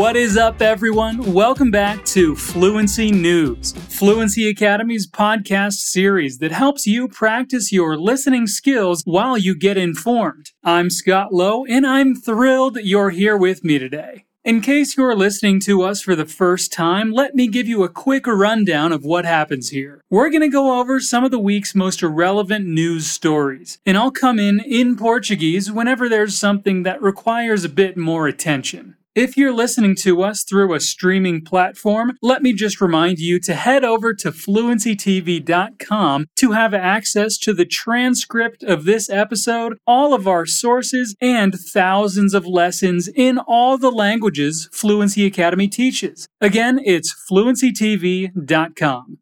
What is up, everyone? Welcome back to Fluency News, Fluency Academy's podcast series that helps you practice your listening skills while you get informed. I'm Scott Lowe, and I'm thrilled you're here with me today. In case you're listening to us for the first time, let me give you a quick rundown of what happens here. We're going to go over some of the week's most irrelevant news stories, and I'll come in in Portuguese whenever there's something that requires a bit more attention. If you're listening to us through a streaming platform, let me just remind you to head over to fluencytv.com to have access to the transcript of this episode, all of our sources, and thousands of lessons in all the languages Fluency Academy teaches. Again, it's fluencytv.com.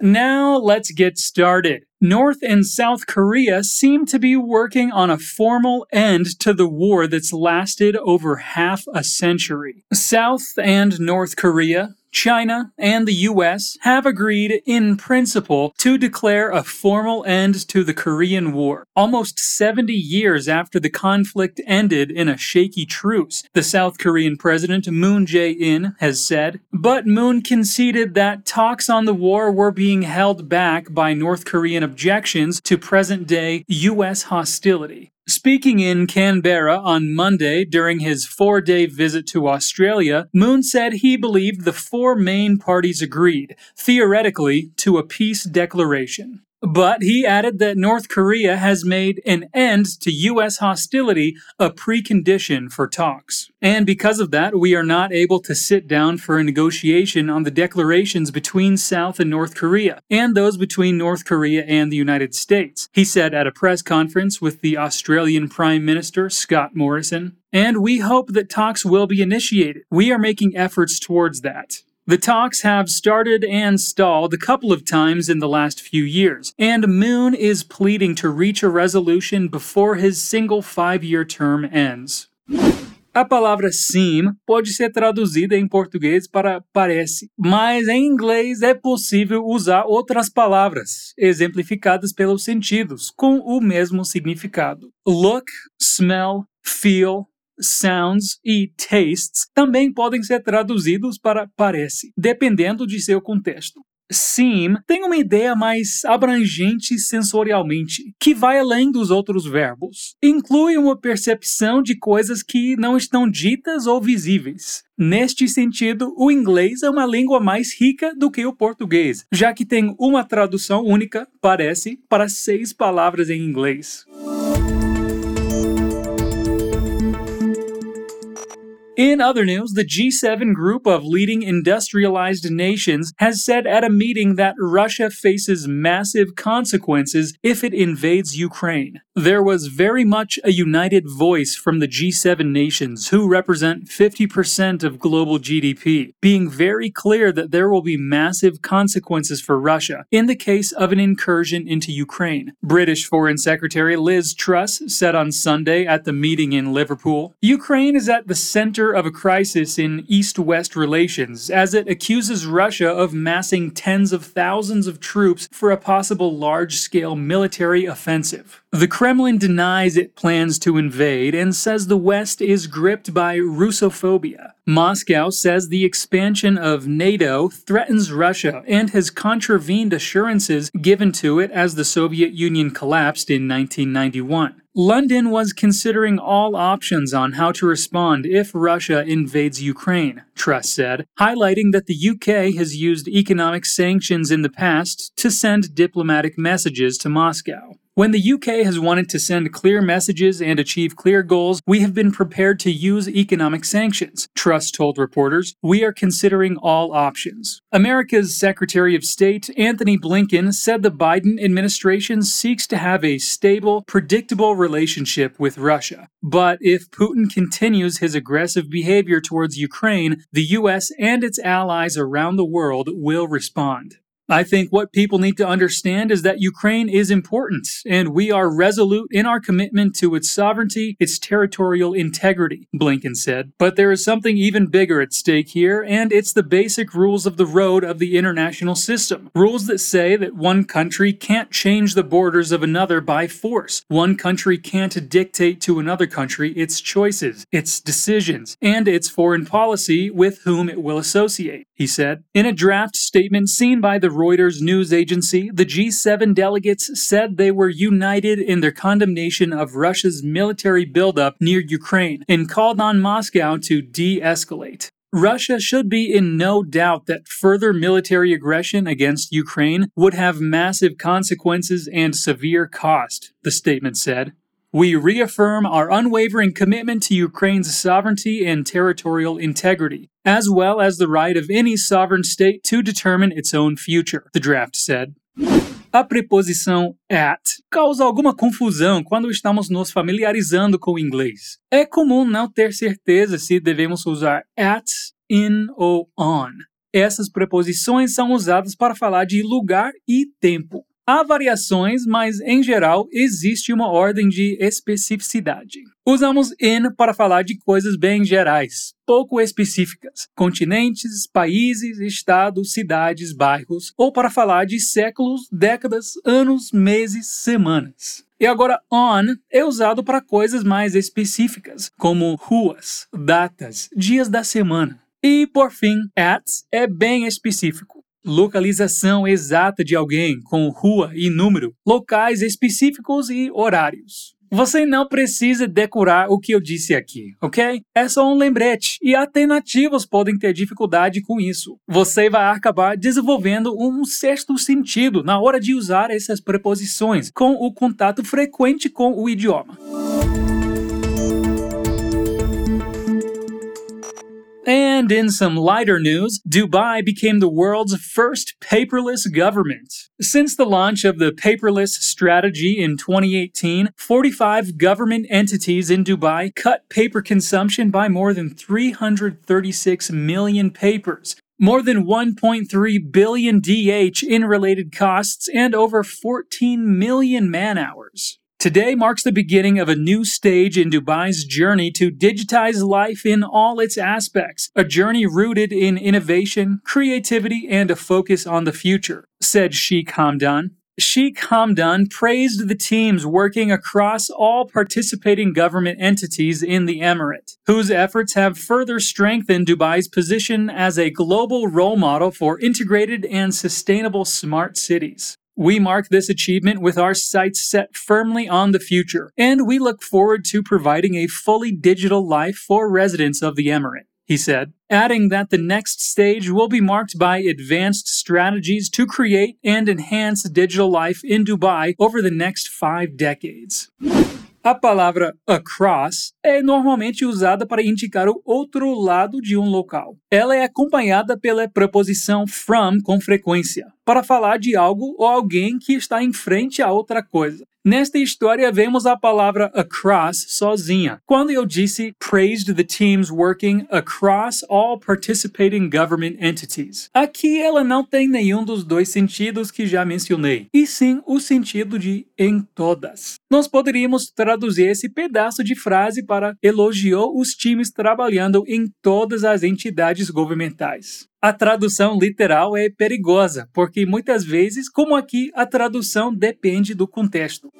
Now let's get started. North and South Korea seem to be working on a formal end to the war that's lasted over half a century. South and North Korea China and the US have agreed in principle to declare a formal end to the Korean War. Almost 70 years after the conflict ended in a shaky truce, the South Korean president Moon Jae-in has said. But Moon conceded that talks on the war were being held back by North Korean objections to present-day US hostility. Speaking in Canberra on Monday during his four day visit to Australia, Moon said he believed the four main parties agreed, theoretically, to a peace declaration. But he added that North Korea has made an end to U.S. hostility a precondition for talks. And because of that, we are not able to sit down for a negotiation on the declarations between South and North Korea, and those between North Korea and the United States, he said at a press conference with the Australian Prime Minister Scott Morrison. And we hope that talks will be initiated. We are making efforts towards that. The talks have started and stalled a couple of times in the last few years, and Moon is pleading to reach a resolution before his single five year term ends. A palavra seem pode ser traduzida em português para parece, mas em inglês é possível usar outras palavras, exemplificadas pelos sentidos, com o mesmo significado. Look, smell, feel, sounds e tastes também podem ser traduzidos para parece, dependendo de seu contexto. Seem tem uma ideia mais abrangente sensorialmente, que vai além dos outros verbos. Inclui uma percepção de coisas que não estão ditas ou visíveis. Neste sentido, o inglês é uma língua mais rica do que o português, já que tem uma tradução única, parece, para seis palavras em inglês. In other news, the G7 group of leading industrialized nations has said at a meeting that Russia faces massive consequences if it invades Ukraine. There was very much a united voice from the G7 nations, who represent 50% of global GDP, being very clear that there will be massive consequences for Russia in the case of an incursion into Ukraine. British Foreign Secretary Liz Truss said on Sunday at the meeting in Liverpool Ukraine is at the center of a crisis in East West relations as it accuses Russia of massing tens of thousands of troops for a possible large scale military offensive. The Kremlin denies it plans to invade and says the West is gripped by Russophobia. Moscow says the expansion of NATO threatens Russia and has contravened assurances given to it as the Soviet Union collapsed in 1991. London was considering all options on how to respond if Russia invades Ukraine, Truss said, highlighting that the UK has used economic sanctions in the past to send diplomatic messages to Moscow. When the UK has wanted to send clear messages and achieve clear goals, we have been prepared to use economic sanctions, Truss told reporters. We are considering all options. America's Secretary of State, Antony Blinken, said the Biden administration seeks to have a stable, predictable relationship with Russia. But if Putin continues his aggressive behavior towards Ukraine, the US and its allies around the world will respond. I think what people need to understand is that Ukraine is important, and we are resolute in our commitment to its sovereignty, its territorial integrity, Blinken said. But there is something even bigger at stake here, and it's the basic rules of the road of the international system. Rules that say that one country can't change the borders of another by force. One country can't dictate to another country its choices, its decisions, and its foreign policy with whom it will associate, he said. In a draft statement seen by the Reuters news agency, the G7 delegates said they were united in their condemnation of Russia's military buildup near Ukraine and called on Moscow to de escalate. Russia should be in no doubt that further military aggression against Ukraine would have massive consequences and severe cost, the statement said. We reaffirm our unwavering commitment to Ukraine's sovereignty and territorial integrity, as well as the right of any sovereign state to determine its own future, the draft said. A preposição at causa alguma confusão quando estamos nos familiarizando com o inglês. É comum não ter certeza se devemos usar at, in ou on. Essas preposições são usadas para falar de lugar e tempo. Há variações, mas em geral existe uma ordem de especificidade. Usamos in para falar de coisas bem gerais, pouco específicas, continentes, países, estados, cidades, bairros, ou para falar de séculos, décadas, anos, meses, semanas. E agora, on é usado para coisas mais específicas, como ruas, datas, dias da semana. E, por fim, at é bem específico localização exata de alguém com rua e número, locais específicos e horários. Você não precisa decorar o que eu disse aqui, ok? É só um lembrete e até nativos podem ter dificuldade com isso. Você vai acabar desenvolvendo um sexto sentido na hora de usar essas preposições com o contato frequente com o idioma. And in some lighter news, Dubai became the world's first paperless government. Since the launch of the paperless strategy in 2018, 45 government entities in Dubai cut paper consumption by more than 336 million papers, more than 1.3 billion DH in related costs, and over 14 million man hours. Today marks the beginning of a new stage in Dubai's journey to digitize life in all its aspects, a journey rooted in innovation, creativity, and a focus on the future, said Sheikh Hamdan. Sheikh Hamdan praised the teams working across all participating government entities in the emirate, whose efforts have further strengthened Dubai's position as a global role model for integrated and sustainable smart cities. We mark this achievement with our sights set firmly on the future, and we look forward to providing a fully digital life for residents of the Emirate, he said, adding that the next stage will be marked by advanced strategies to create and enhance digital life in Dubai over the next five decades. A palavra across é normalmente usada para indicar o outro lado de um local. Ela é acompanhada pela preposição from com frequência, para falar de algo ou alguém que está em frente a outra coisa. Nesta história, vemos a palavra across sozinha. Quando eu disse praised the teams working across all participating government entities. Aqui ela não tem nenhum dos dois sentidos que já mencionei, e sim o sentido de em todas. Nós poderíamos traduzir esse pedaço de frase para elogiou os times trabalhando em todas as entidades governamentais. A tradução literal é perigosa, porque muitas vezes, como aqui, a tradução depende do contexto.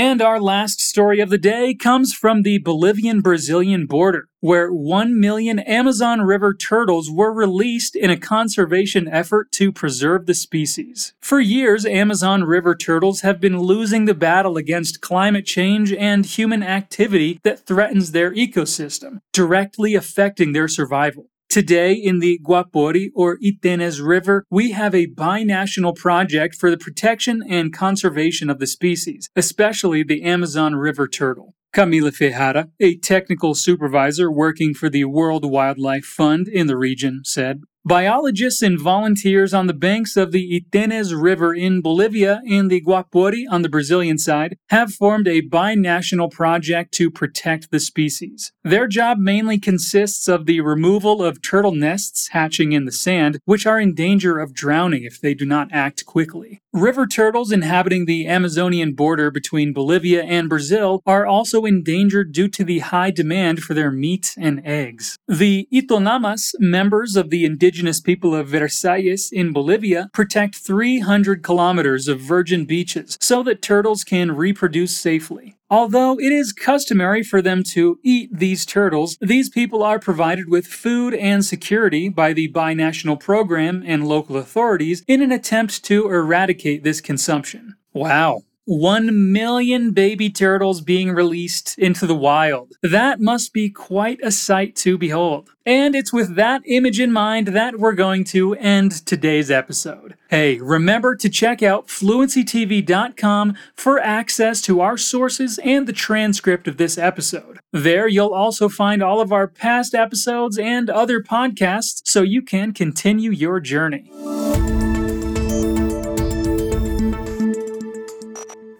And our last story of the day comes from the Bolivian Brazilian border, where 1 million Amazon River turtles were released in a conservation effort to preserve the species. For years, Amazon River turtles have been losing the battle against climate change and human activity that threatens their ecosystem, directly affecting their survival. Today, in the Guapori or Itenes River, we have a binational project for the protection and conservation of the species, especially the Amazon River turtle. Camila Ferrara, a technical supervisor working for the World Wildlife Fund in the region, said, Biologists and volunteers on the banks of the Itenes River in Bolivia and the Guapori on the Brazilian side have formed a binational project to protect the species. Their job mainly consists of the removal of turtle nests hatching in the sand, which are in danger of drowning if they do not act quickly. River turtles inhabiting the Amazonian border between Bolivia and Brazil are also endangered due to the high demand for their meat and eggs. The Itonamas, members of the indigenous indigenous people of Versalles in Bolivia protect 300 kilometers of virgin beaches so that turtles can reproduce safely. Although it is customary for them to eat these turtles, these people are provided with food and security by the binational program and local authorities in an attempt to eradicate this consumption. Wow. 1 million baby turtles being released into the wild. That must be quite a sight to behold. And it's with that image in mind that we're going to end today's episode. Hey, remember to check out fluencytv.com for access to our sources and the transcript of this episode. There, you'll also find all of our past episodes and other podcasts so you can continue your journey.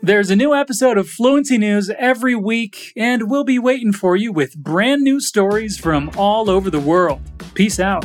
There's a new episode of Fluency News every week, and we'll be waiting for you with brand new stories from all over the world. Peace out.